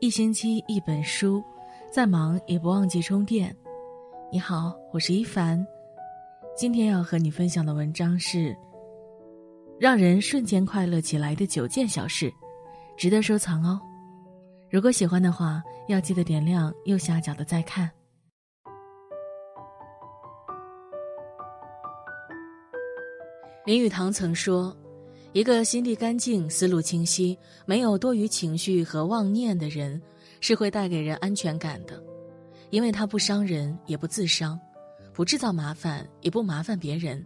一星期一本书，再忙也不忘记充电。你好，我是一凡。今天要和你分享的文章是：让人瞬间快乐起来的九件小事，值得收藏哦。如果喜欢的话，要记得点亮右下角的再看。林语堂曾说。一个心地干净、思路清晰、没有多余情绪和妄念的人，是会带给人安全感的，因为他不伤人，也不自伤，不制造麻烦，也不麻烦别人。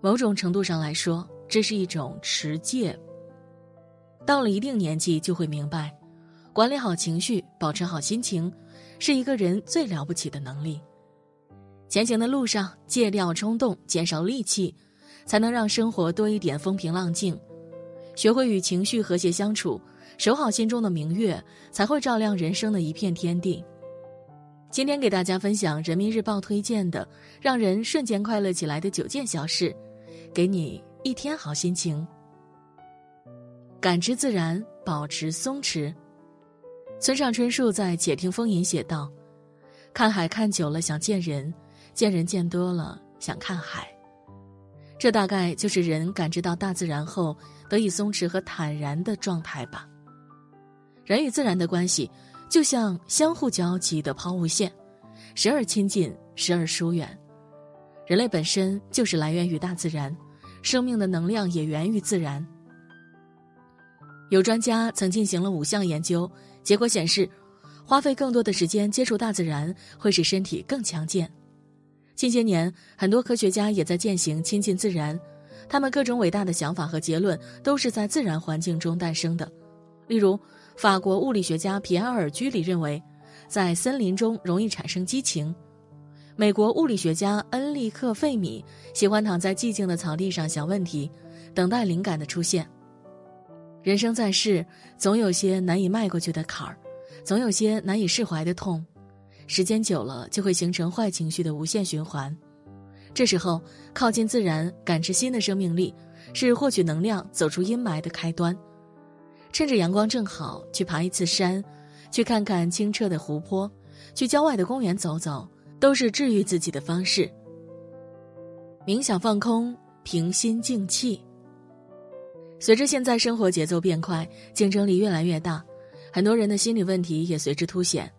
某种程度上来说，这是一种持戒。到了一定年纪，就会明白，管理好情绪，保持好心情，是一个人最了不起的能力。前行的路上，戒掉冲动，减少戾气。才能让生活多一点风平浪静，学会与情绪和谐相处，守好心中的明月，才会照亮人生的一片天地。今天给大家分享人民日报推荐的让人瞬间快乐起来的九件小事，给你一天好心情。感知自然，保持松弛。村上春树在《且听风吟》写道：“看海看久了想见人，见人见多了想看海。”这大概就是人感知到大自然后得以松弛和坦然的状态吧。人与自然的关系，就像相互交集的抛物线，时而亲近，时而疏远。人类本身就是来源于大自然，生命的能量也源于自然。有专家曾进行了五项研究，结果显示，花费更多的时间接触大自然，会使身体更强健。近些年，很多科学家也在践行亲近自然，他们各种伟大的想法和结论都是在自然环境中诞生的。例如，法国物理学家皮埃尔·居里认为，在森林中容易产生激情；美国物理学家恩利克·费米喜欢躺在寂静的草地上想问题，等待灵感的出现。人生在世，总有些难以迈过去的坎儿，总有些难以释怀的痛。时间久了，就会形成坏情绪的无限循环。这时候，靠近自然，感知新的生命力，是获取能量、走出阴霾的开端。趁着阳光正好，去爬一次山，去看看清澈的湖泊，去郊外的公园走走，都是治愈自己的方式。冥想放空，平心静气。随着现在生活节奏变快，竞争力越来越大，很多人的心理问题也随之凸显。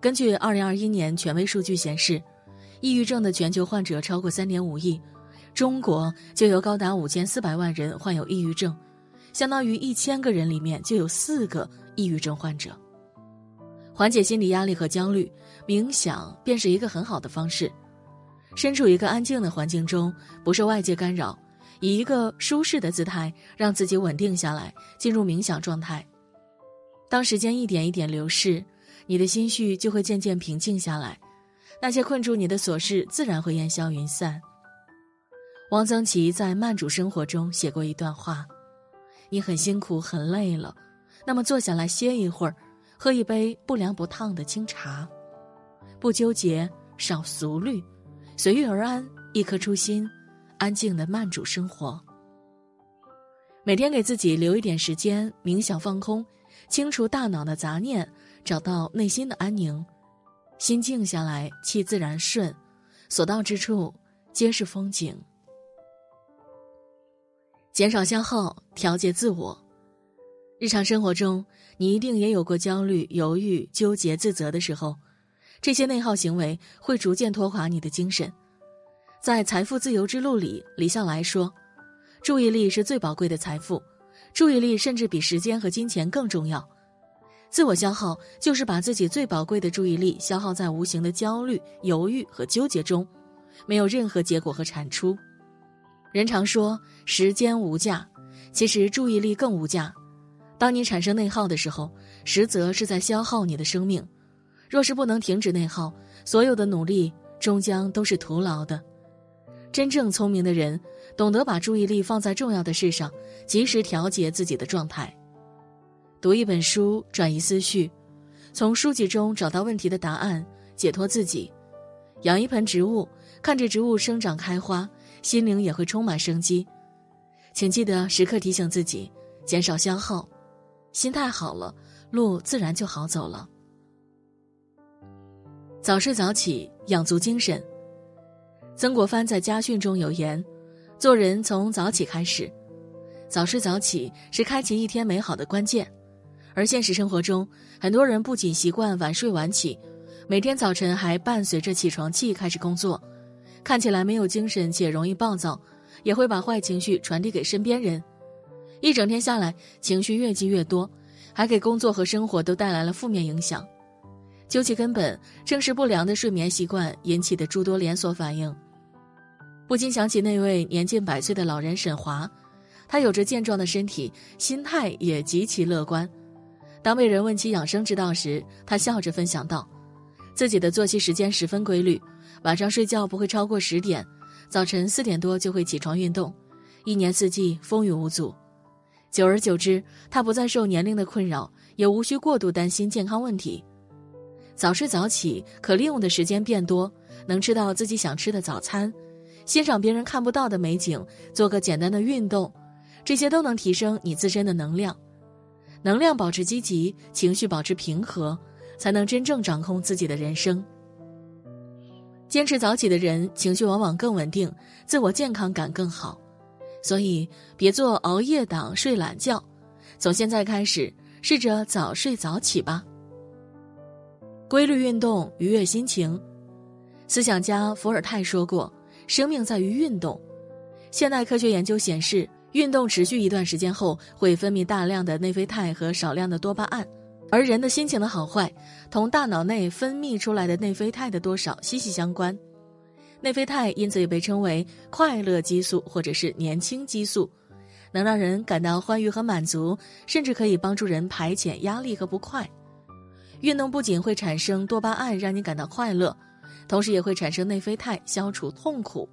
根据二零二一年权威数据显示，抑郁症的全球患者超过三点五亿，中国就有高达五千四百万人患有抑郁症，相当于一千个人里面就有四个抑郁症患者。缓解心理压力和焦虑，冥想便是一个很好的方式。身处一个安静的环境中，不受外界干扰，以一个舒适的姿态，让自己稳定下来，进入冥想状态。当时间一点一点流逝。你的心绪就会渐渐平静下来，那些困住你的琐事自然会烟消云散。汪曾祺在《慢煮生活》中写过一段话：“你很辛苦很累了，那么坐下来歇一会儿，喝一杯不凉不烫的清茶，不纠结，少俗虑，随遇而安，一颗初心，安静的慢煮生活。每天给自己留一点时间冥想放空，清除大脑的杂念。”找到内心的安宁，心静下来，气自然顺，所到之处皆是风景。减少消耗，调节自我。日常生活中，你一定也有过焦虑、犹豫、纠结、自责的时候，这些内耗行为会逐渐拖垮你的精神。在《财富自由之路》里，李笑来说：“注意力是最宝贵的财富，注意力甚至比时间和金钱更重要。”自我消耗就是把自己最宝贵的注意力消耗在无形的焦虑、犹豫和纠结中，没有任何结果和产出。人常说时间无价，其实注意力更无价。当你产生内耗的时候，实则是在消耗你的生命。若是不能停止内耗，所有的努力终将都是徒劳的。真正聪明的人，懂得把注意力放在重要的事上，及时调节自己的状态。读一本书，转移思绪，从书籍中找到问题的答案，解脱自己；养一盆植物，看着植物生长开花，心灵也会充满生机。请记得时刻提醒自己，减少消耗，心态好了，路自然就好走了。早睡早起，养足精神。曾国藩在家训中有言：“做人从早起开始，早睡早起是开启一天美好的关键。”而现实生活中，很多人不仅习惯晚睡晚起，每天早晨还伴随着起床气开始工作，看起来没有精神且容易暴躁，也会把坏情绪传递给身边人。一整天下来，情绪越积越多，还给工作和生活都带来了负面影响。究其根本，正是不良的睡眠习惯引起的诸多连锁反应。不禁想起那位年近百岁的老人沈华，他有着健壮的身体，心态也极其乐观。当被人问起养生之道时，他笑着分享道：“自己的作息时间十分规律，晚上睡觉不会超过十点，早晨四点多就会起床运动，一年四季风雨无阻。久而久之，他不再受年龄的困扰，也无需过度担心健康问题。”早睡早起，可利用的时间变多，能吃到自己想吃的早餐，欣赏别人看不到的美景，做个简单的运动，这些都能提升你自身的能量。能量保持积极，情绪保持平和，才能真正掌控自己的人生。坚持早起的人，情绪往往更稳定，自我健康感更好。所以，别做熬夜党、睡懒觉，从现在开始，试着早睡早起吧。规律运动，愉悦心情。思想家伏尔泰说过：“生命在于运动。”现代科学研究显示，运动持续一段时间后，会分泌大量的内啡肽和少量的多巴胺，而人的心情的好坏，同大脑内分泌出来的内啡肽的多少息息相关。内啡肽因此也被称为快乐激素或者是年轻激素，能让人感到欢愉和满足，甚至可以帮助人排遣压力和不快。运动不仅会产生多巴胺，让你感到快乐，同时也会产生内啡肽，消除痛苦。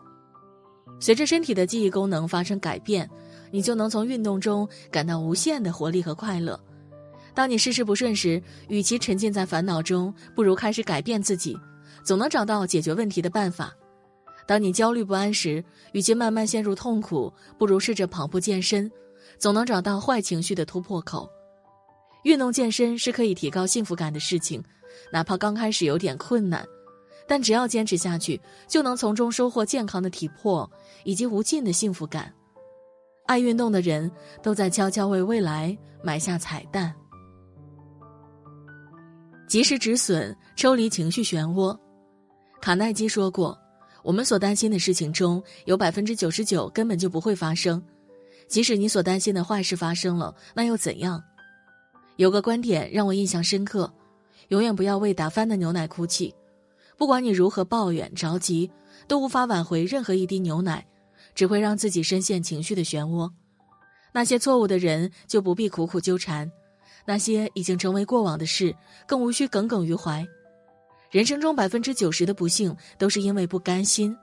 随着身体的记忆功能发生改变，你就能从运动中感到无限的活力和快乐。当你事事不顺时，与其沉浸在烦恼中，不如开始改变自己，总能找到解决问题的办法。当你焦虑不安时，与其慢慢陷入痛苦，不如试着跑步健身，总能找到坏情绪的突破口。运动健身是可以提高幸福感的事情，哪怕刚开始有点困难，但只要坚持下去，就能从中收获健康的体魄以及无尽的幸福感。爱运动的人都在悄悄为未来埋下彩蛋。及时止损，抽离情绪漩涡。卡耐基说过：“我们所担心的事情中有百分之九十九根本就不会发生，即使你所担心的坏事发生了，那又怎样？”有个观点让我印象深刻：永远不要为打翻的牛奶哭泣。不管你如何抱怨、着急，都无法挽回任何一滴牛奶，只会让自己深陷情绪的漩涡。那些错误的人就不必苦苦纠缠，那些已经成为过往的事更无需耿耿于怀。人生中百分之九十的不幸都是因为不甘心，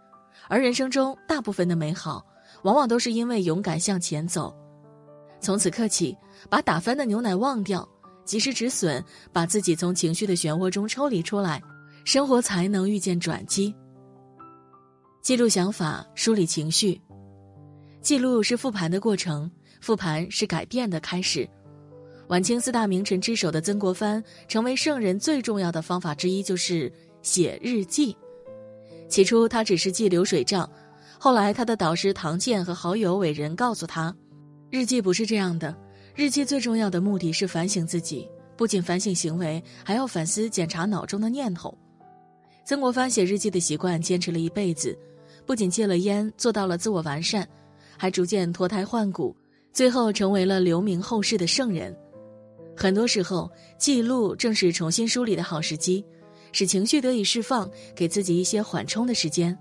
而人生中大部分的美好，往往都是因为勇敢向前走。从此刻起，把打翻的牛奶忘掉，及时止损，把自己从情绪的漩涡中抽离出来，生活才能遇见转机。记录想法，梳理情绪，记录是复盘的过程，复盘是改变的开始。晚清四大名臣之首的曾国藩，成为圣人最重要的方法之一就是写日记。起初他只是记流水账，后来他的导师唐建和好友伟人告诉他。日记不是这样的，日记最重要的目的是反省自己，不仅反省行为，还要反思检查脑中的念头。曾国藩写日记的习惯坚持了一辈子，不仅戒了烟，做到了自我完善，还逐渐脱胎换骨，最后成为了留名后世的圣人。很多时候，记录正是重新梳理的好时机，使情绪得以释放，给自己一些缓冲的时间。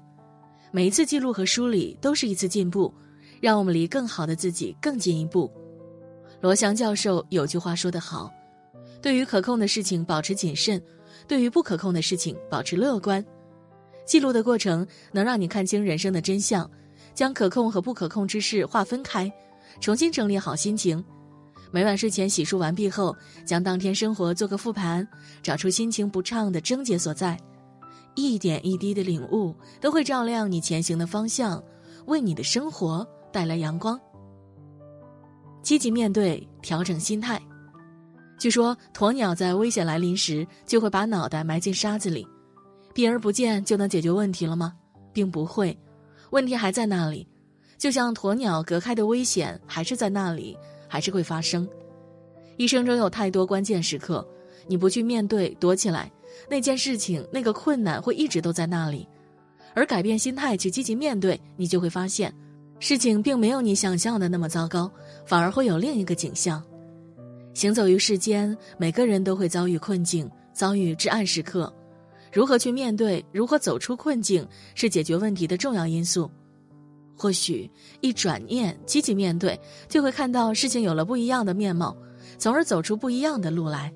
每一次记录和梳理都是一次进步。让我们离更好的自己更进一步。罗翔教授有句话说得好：“对于可控的事情保持谨慎，对于不可控的事情保持乐观。”记录的过程能让你看清人生的真相，将可控和不可控之事划分开，重新整理好心情。每晚睡前洗漱完毕后，将当天生活做个复盘，找出心情不畅的症结所在，一点一滴的领悟都会照亮你前行的方向，为你的生活。带来阳光，积极面对，调整心态。据说鸵鸟在危险来临时就会把脑袋埋进沙子里，避而不见就能解决问题了吗？并不会，问题还在那里，就像鸵鸟隔开的危险还是在那里，还是会发生。一生中有太多关键时刻，你不去面对，躲起来，那件事情、那个困难会一直都在那里。而改变心态去积极面对，你就会发现，事情并没有你想象的那么糟糕，反而会有另一个景象。行走于世间，每个人都会遭遇困境，遭遇至暗时刻。如何去面对，如何走出困境，是解决问题的重要因素。或许一转念，积极面对，就会看到事情有了不一样的面貌，从而走出不一样的路来。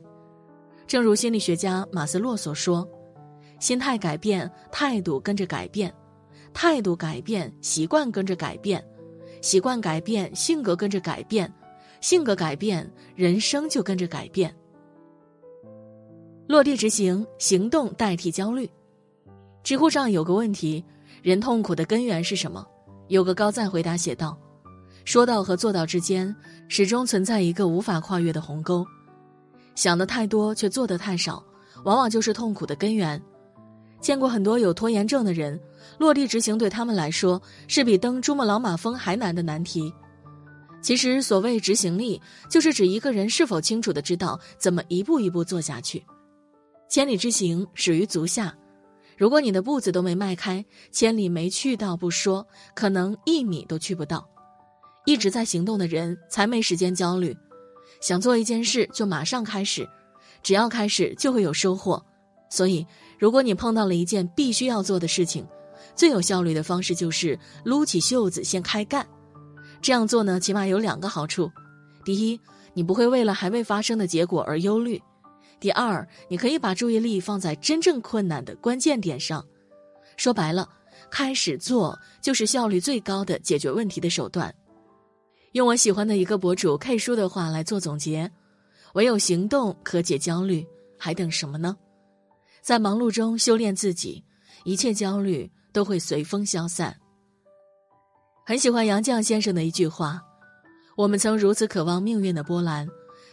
正如心理学家马斯洛所说：“心态改变，态度跟着改变；态度改变，习惯跟着改变；习惯改变，性格跟着改变。”性格改变，人生就跟着改变。落地执行，行动代替焦虑。知乎上有个问题：人痛苦的根源是什么？有个高赞回答写道：“说到和做到之间，始终存在一个无法跨越的鸿沟。想的太多却做的太少，往往就是痛苦的根源。见过很多有拖延症的人，落地执行对他们来说是比登珠穆朗玛峰还难的难题。”其实，所谓执行力，就是指一个人是否清楚的知道怎么一步一步做下去。千里之行，始于足下。如果你的步子都没迈开，千里没去到不说，可能一米都去不到。一直在行动的人，才没时间焦虑。想做一件事，就马上开始，只要开始，就会有收获。所以，如果你碰到了一件必须要做的事情，最有效率的方式就是撸起袖子先开干。这样做呢，起码有两个好处：第一，你不会为了还未发生的结果而忧虑；第二，你可以把注意力放在真正困难的关键点上。说白了，开始做就是效率最高的解决问题的手段。用我喜欢的一个博主 K 叔的话来做总结：唯有行动可解焦虑，还等什么呢？在忙碌中修炼自己，一切焦虑都会随风消散。很喜欢杨绛先生的一句话：“我们曾如此渴望命运的波澜，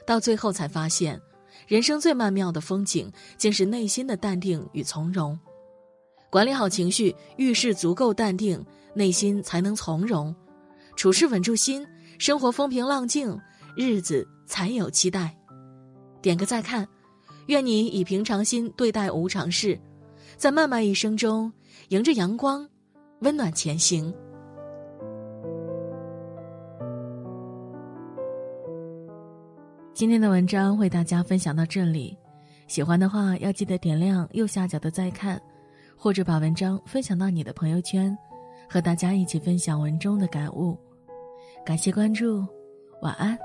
到最后才发现，人生最曼妙的风景，竟是内心的淡定与从容。管理好情绪，遇事足够淡定，内心才能从容；处事稳住心，生活风平浪静，日子才有期待。”点个再看，愿你以平常心对待无常事，在漫漫一生中，迎着阳光，温暖前行。今天的文章为大家分享到这里，喜欢的话要记得点亮右下角的再看，或者把文章分享到你的朋友圈，和大家一起分享文中的感悟。感谢关注，晚安。